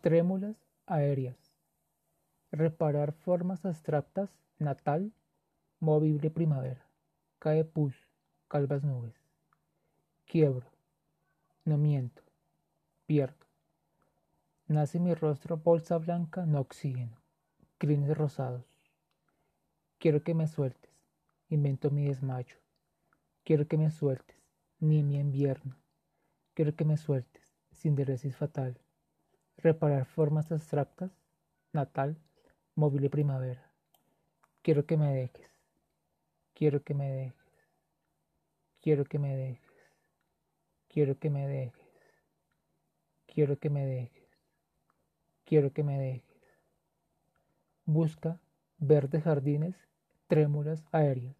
Trémulas aéreas. Reparar formas abstractas, natal, movible primavera. Cae pus, calvas nubes. Quiebro, no miento, pierdo. Nace mi rostro bolsa blanca, no oxígeno, crines rosados. Quiero que me sueltes, invento mi desmayo. Quiero que me sueltes, ni mi invierno. Quiero que me sueltes, sin deresis fatal. Reparar formas abstractas, natal, móvil y primavera. Quiero que me dejes, quiero que me dejes, quiero que me dejes, quiero que me dejes, quiero que me dejes, quiero que me dejes. Busca verdes jardines, trémulas aéreas.